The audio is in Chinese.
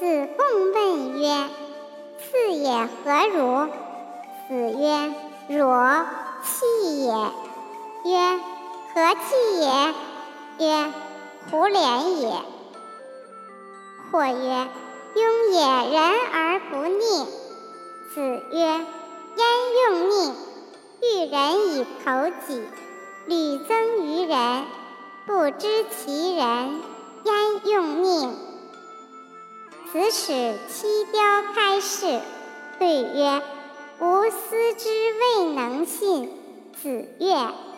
子贡问曰：“次也何如？”子曰：“若弃也。”曰：“何弃也？”曰：“胡连也。”或曰：“庸也，人而不佞。”子曰：“焉用佞？欲人以投己，屡增于人，不知其人，？”子使七雕开示，对曰：“吾思之未能信。”子曰。